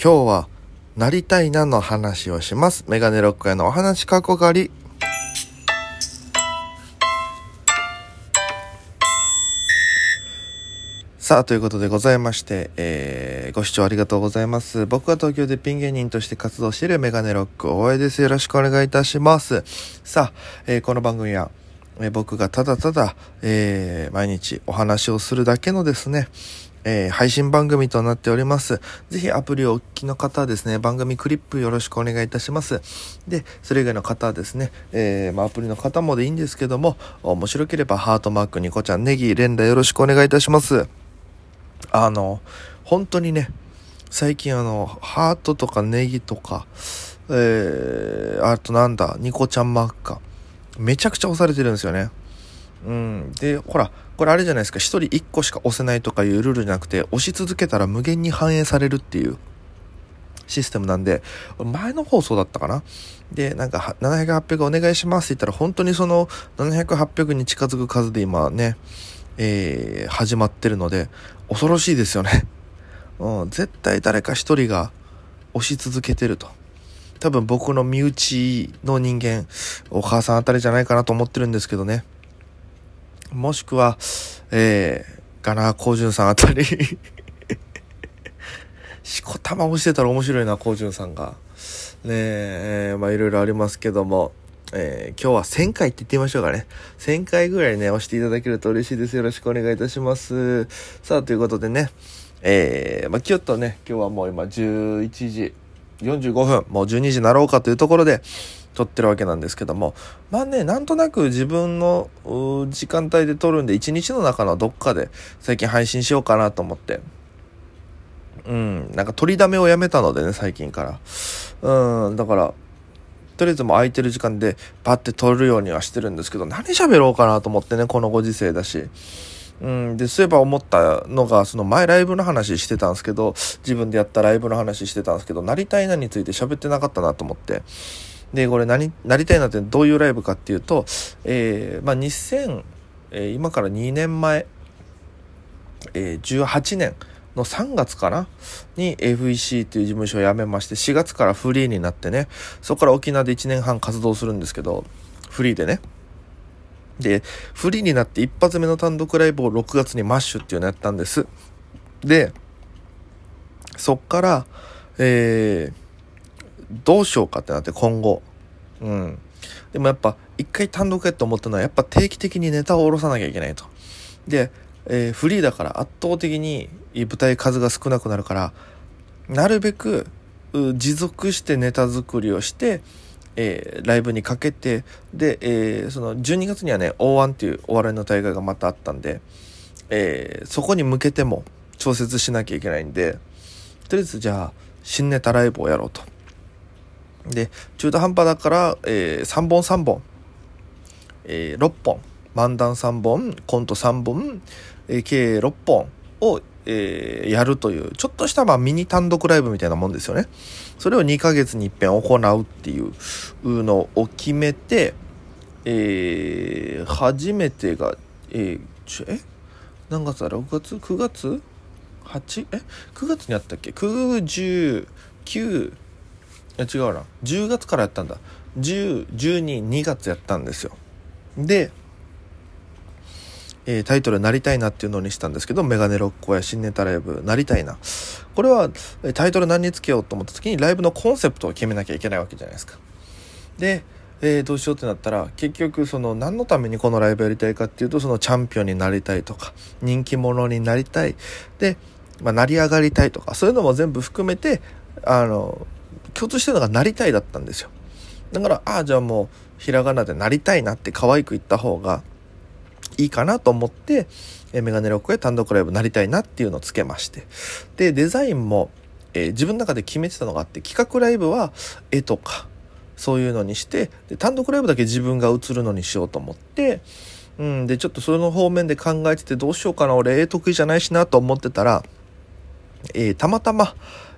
今日はなりたいなの話をします。メガネロックへのお話かこがり。さあ、ということでございまして、えー、ご視聴ありがとうございます。僕は東京でピン芸人として活動しているメガネロック大江です。よろしくお願いいたします。さあ、えーこの番組は、えー僕がただただ、えー毎日お話をするだけのですね、えー配信番組となっております。ぜひアプリをお聞きの方はですね、番組クリップよろしくお願いいたします。で、それ以外の方はですね、えーまあ、アプリの方もでいいんですけども、面白ければハートマーク、ニコちゃん、ネギ、連打よろしくお願いいたします。あの、本当にね、最近あの、ハートとかネギとか、えー、あとなんだ、ニコちゃんマークか。めちゃくちゃ押されてるんですよね。うん。で、ほら、これあれじゃないですか。一人一個しか押せないとかいうルールじゃなくて、押し続けたら無限に反映されるっていうシステムなんで、前の放送だったかな？で、なんか、700、800お願いしますって言ったら、本当にその700、800に近づく数で今ね、えー始まってるので、恐ろしいですよね。うん、絶対誰か一人が押し続けてると。多分僕の身内の人間、お母さんあたりじゃないかなと思ってるんですけどね。もしくは、えー、ガナー・コウジュンさんあたり。しこたま押してたら面白いな、コウジュンさんが。ねえ、えーまあいろいろありますけども、えー今日は1000回って言ってみましょうかね。1000回ぐらいね、押していただけると嬉しいです。よろしくお願いいたします。さあ、ということでね、えー、まあちょっとね、今日はもう今11時45分、もう12時になろうかというところで、撮ってるわけなんですけども、まあね、なんとなく自分の時間帯で撮るんで、1日の中のどっかで最近配信しようかなと思って、うん、なんか取りだめをやめたのでね、最近から。うん、だから、とりあえずもう空いてる時間でパッて撮るようにはしてるんですけど、何喋ろうかなと思ってね、このご時世だし。うん、で、そういえば思ったのが、その前ライブの話してたんですけど、自分でやったライブの話してたんですけど、なりたいなについて喋ってなかったなと思って。で、これ何、なりたいなってどういうライブかっていうと、えー、まあ、2000、えー今から2年前、えー18年の3月かなに FEC っていう事務所を辞めまして、4月からフリーになってね、そこから沖縄で1年半活動するんですけど、フリーでね。で、フリーになって一発目の単独ライブを6月にマッシュっていうのやったんです。で、そっから、えー、どうしようかってなって今後。うん。でもやっぱ一回単独やって思ったのはやっぱ定期的にネタを下ろさなきゃいけないと。で、えーフリーだから圧倒的に舞台数が少なくなるから、なるべく持続してネタ作りをして、えーライブにかけて、で、えーその12月にはね、O1 っていうお笑いの大会がまたあったんで、えーそこに向けても調節しなきゃいけないんで、とりあえずじゃあ、新ネタライブをやろうと。で、中途半端だから、え3本3本、え6本、漫談3本、コント3本、えー計6本を、えーやるという、ちょっとしたまあミニ単独ライブみたいなもんですよね。それを2ヶ月に一遍行うっていうのを決めて、えー初めてが、えーちえ何月だ ?6 月 ?9 月 ?8? え ?9 月にあったっけ ?9、10、9、や違うな。10月からやったんだ。10、12、2月やったんですよ。で、えータイトル「なりたいな」っていうのにしたんですけどメガネロッコや新ネタライブ「なりたいな」これはタイトル何につけようと思った時にライブのコンセプトを決めなきゃいけないわけじゃないですか。で、えーどうしようってなったら結局その何のためにこのライブやりたいかっていうとそのチャンピオンになりたいとか人気者になりたいで、まあ、成り上がりたいとかそういうのも全部含めてあの共通してるのがなりたいだったんですよ。だからああじゃあもうひらがなでなりたいなって可愛く言った方がいいかなと思って、メガネロックへ単独ライブなりたいなっていうのをつけまして。で、デザインも、えー自分の中で決めてたのがあって、企画ライブは絵とか、そういうのにして、で単独ライブだけ自分が映るのにしようと思って、うん、で、ちょっとその方面で考えててどうしようかな、俺絵得意じゃないしなと思ってたら、えーたまたま、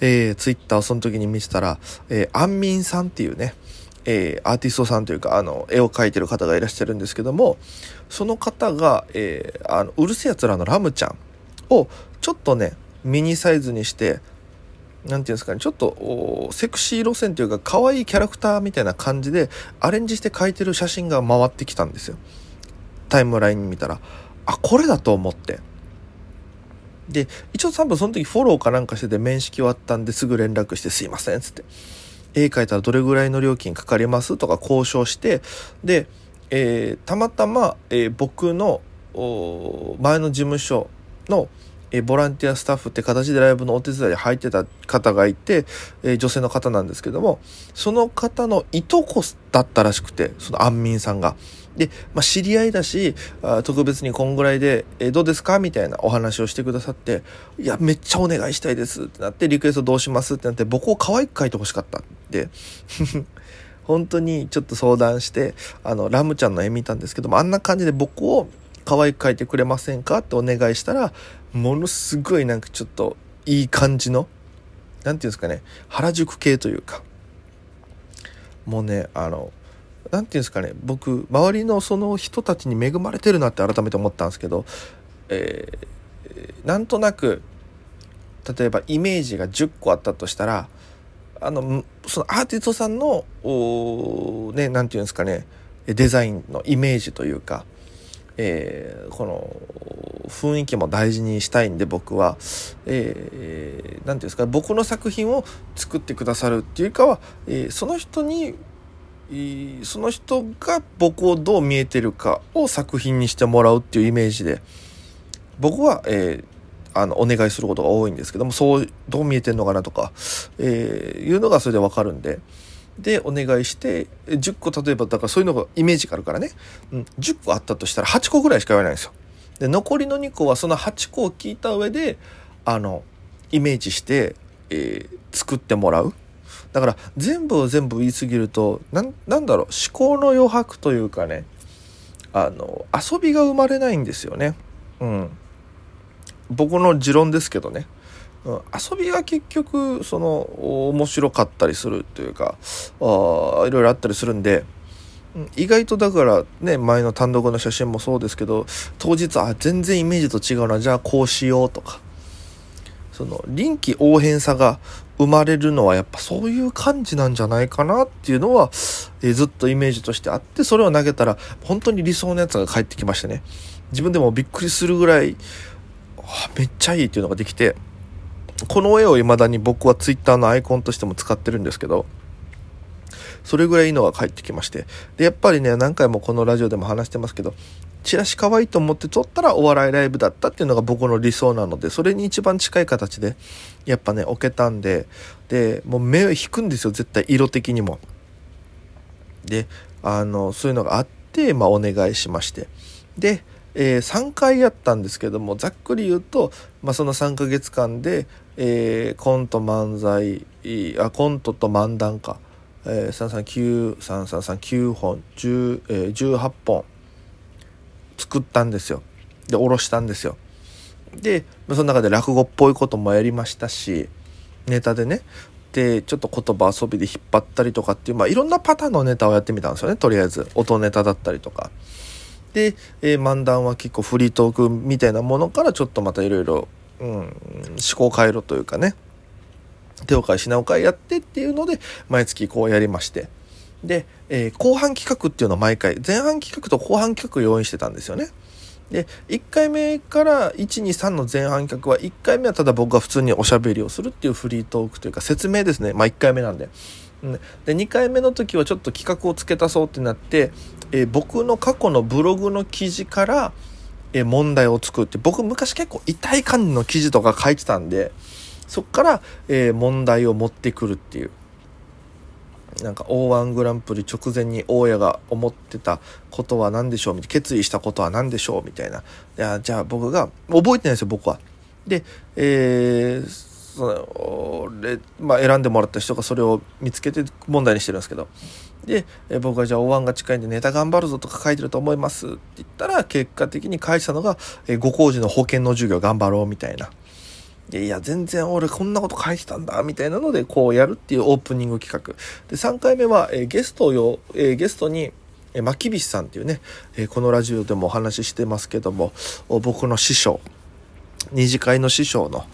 えー、ツイッターをその時に見てたら、えー、アンミンさんっていうね、えーアーティストさんというか、あの、絵を描いてる方がいらっしゃるんですけども、その方が、えーあの、うるせえやつらのラムちゃんを、ちょっとね、ミニサイズにして、なんていうんですかね、ちょっと、セクシー路線というか、可愛いキャラクターみたいな感じで、アレンジして描いてる写真が回ってきたんですよ。タイムライン見たら、あ、これだと思って。で、一応多分その時フォローかなんかしてて面識終わったんですぐ連絡してすいませんっ、つって。絵描いたらどれぐらいの料金かかりますとか交渉して、で、えー、たまたま、えー、僕の前の事務所の、えボランティアスタッフって形でライブのお手伝いで入ってた方がいて、え女性の方なんですけども、その方のいとこだったらしくて、その安民さんが。で、まあ、知り合いだし、あ特別にこんぐらいで、えどうですかみたいなお話をしてくださって、いや、めっちゃお願いしたいですってなって、リクエストどうしますってなって、僕を可愛く描いてほしかったって。本当にちょっと相談して、あの、ラムちゃんの絵見たんですけども、あんな感じで僕を可愛く描いてくれませんか？ってお願いしたら、ものすごいなんかちょっといい感じの、なんていうんですかね、原宿系というか、もうね、あの、なんていうんですかね、僕、周りのその人たちに恵まれてるなって改めて思ったんですけど、えー、なんとなく、例えばイメージが10個あったとしたら、あの、そのアーティストさんの、ね、なんていうんですかね、デザインのイメージというか、えー、この雰囲気も大事にしたいんで僕は何、えー、て言うんですか僕の作品を作ってくださるっていうかは、えー、その人にその人が僕をどう見えてるかを作品にしてもらうっていうイメージで僕は、えー、あのお願いすることが多いんですけどもそうどう見えてんのかなとか、えー、いうのがそれでわかるんで。でお願いして10個例えばだからそういうのがイメージがあるからね、うん、10個あったとしたら8個ぐらいしか言わないんですよ。で残りの2個はその8個を聞いた上であのイメージして、えー、作ってもらう。だから全部を全部言い過ぎるとなんなんだろう思考の余白というかねあの遊びが生まれないんですよね。うん。僕の持論ですけどね。遊びが結局その面白かったりするというかあいろいろあったりするんで意外とだからね前の単独の写真もそうですけど当日あ全然イメージと違うなじゃあこうしようとか。その臨機応変さが生まれるのはやっぱそういう感じなんじゃないかなっていうのは、え、ずっとイメージとしてあってそれを投げたら本当に理想のやつが返ってきましたね。自分でもびっくりするぐらいめっちゃいいっていうのができてこの絵を未だに僕は Twitter のアイコンとしても使ってるんですけど、それぐらいいいのが返ってきまして。で、やっぱりね、何回もこのラジオでも話してますけど、チラシ可愛いと思って撮ったらお笑いライブだったっていうのが僕の理想なので、それに一番近い形で、やっぱね、置けたんで、で、もう目を引くんですよ、絶対色的にも。で、あの、そういうのがあって、まあお願いしまして。で、えー、3回やったんですけどもざっくり言うと、まあ、その3ヶ月間で、えー、コント漫才あコントと漫談か、えー、339本10、えー、18本。作ったんですよ。で下ろしたんですよ。でその中で落語っぽいこともやりましたしネタでね。でちょっと言葉遊びで引っ張ったりとかっていう、まあ、いろんなパターンのネタをやってみたんですよね。とりあえず音ネタだったりとか。で、えー、漫談は結構フリートークみたいなものからちょっとまたいろいろうん。思考回路というかね。手を変え品を変えやってっていうので毎月こうやりまして。で、えー、後半企画っていうのを毎回前半企画と後半企画を用意してたんですよね。で1回目から123の前半企画は1回目はただ僕が普通におしゃべりをするっていうフリートークというか説明ですね。まあ1回目なんで。で2回目の時はちょっと企画を付け足そうってなって、えー、僕の過去のブログの記事から、問題を作って僕昔結構痛い感じの記事とか書いてたんでそっから、え、問題を持ってくるっていう。なんか O1 グランプリ直前に大家が思ってたことは何でしょうみたいな決意したことは何でしょうみたいな。いやじゃあ僕が覚えてないですよ僕は。で、えーそのまあ、選んでもらった人がそれを見つけて問題にしてるんですけど。でえ僕がじゃあお椀が近いんでネタ頑張るぞとか書いてると思いますって言ったら結果的に返したのが、えご工事の保険の授業頑張ろうみたいな。いや、全然俺こんなこと書いてたんだ、みたいなので、こうやるっていうオープニング企画。で、3回目は、えゲストを、えゲストに、えまきびしさんっていうね、えこのラジオでもお話ししてますけども、僕の師匠、二次会の師匠の、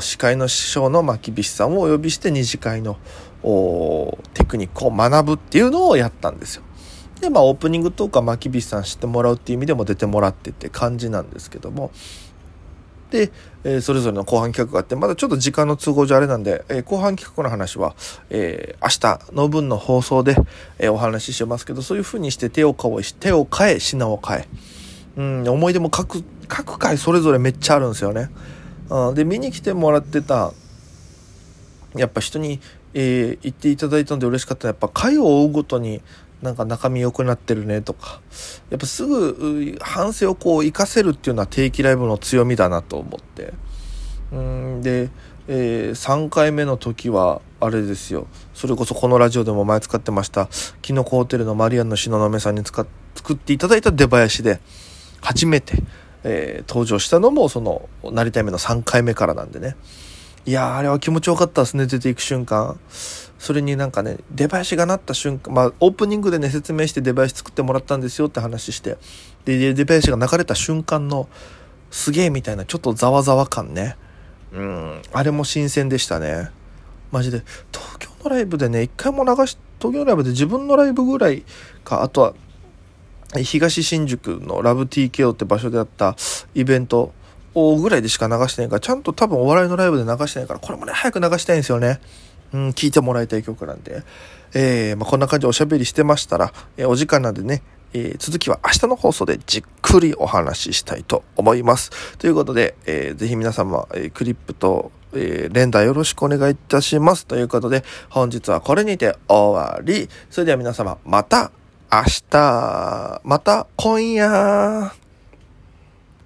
司会の師匠の牧菱さんをお呼びして二次会のテクニックを学ぶっていうのをやったんですよ。で、まあオープニングトークは牧菱さん知ってもらうっていう意味でも出てもらってって感じなんですけども、で、えー、それぞれの後半企画があって、まだちょっと時間の都合上あれなんで、えー、後半企画の話は、えー、明日の分の放送で、えお話ししますけど、そういう風にして手を変え、手を変え、品を変え。うん、思い出も各、各回それぞれめっちゃあるんですよね。うん、で、見に来てもらってた、やっぱ人に、えー、言っていただいたので嬉しかったやっぱ回を追うごとに、なんか中身良くなってるねとか、やっぱすぐ反省をこう活かせるっていうのは定期ライブの強みだなと思って。うんで、えー、3回目の時は、あれですよ。それこそこのラジオでも前使ってました、キノコホテルのマリアンの東雲さんに使っ作っていただいた出囃子で、初めて、えー、登場したのも、その、なりたい目の3回目からなんでね。いやあれは気持ちよかったですね、出ていく瞬間。それになんかね、出囃子が鳴った瞬間、まあ、オープニングでね、説明して出囃子作ってもらったんですよって話して、で、出囃子が流れた瞬間の、すげえみたいな、ちょっとざわざわ感ね。うん、あれも新鮮でしたね。マジで、東京のライブでね、一回も流し、東京のライブで自分のライブぐらいか、あとは、東新宿のラブ TKO って場所であったイベントぐらいでしか流してないから、ちゃんと多分お笑いのライブで流してないから、これもね、早く流したいんですよね。うん、聞いてもらいたい曲なんで。えー、まあ、こんな感じでおしゃべりしてましたら、えー、お時間なんでね、えー、続きは明日の放送でじっくりお話ししたいと思います。ということで、えー、ぜひ皆様、えー、クリップと、えー、連打よろしくお願いいたします。ということで、本日はこれにて終わり。それでは皆様、また明日、また今夜。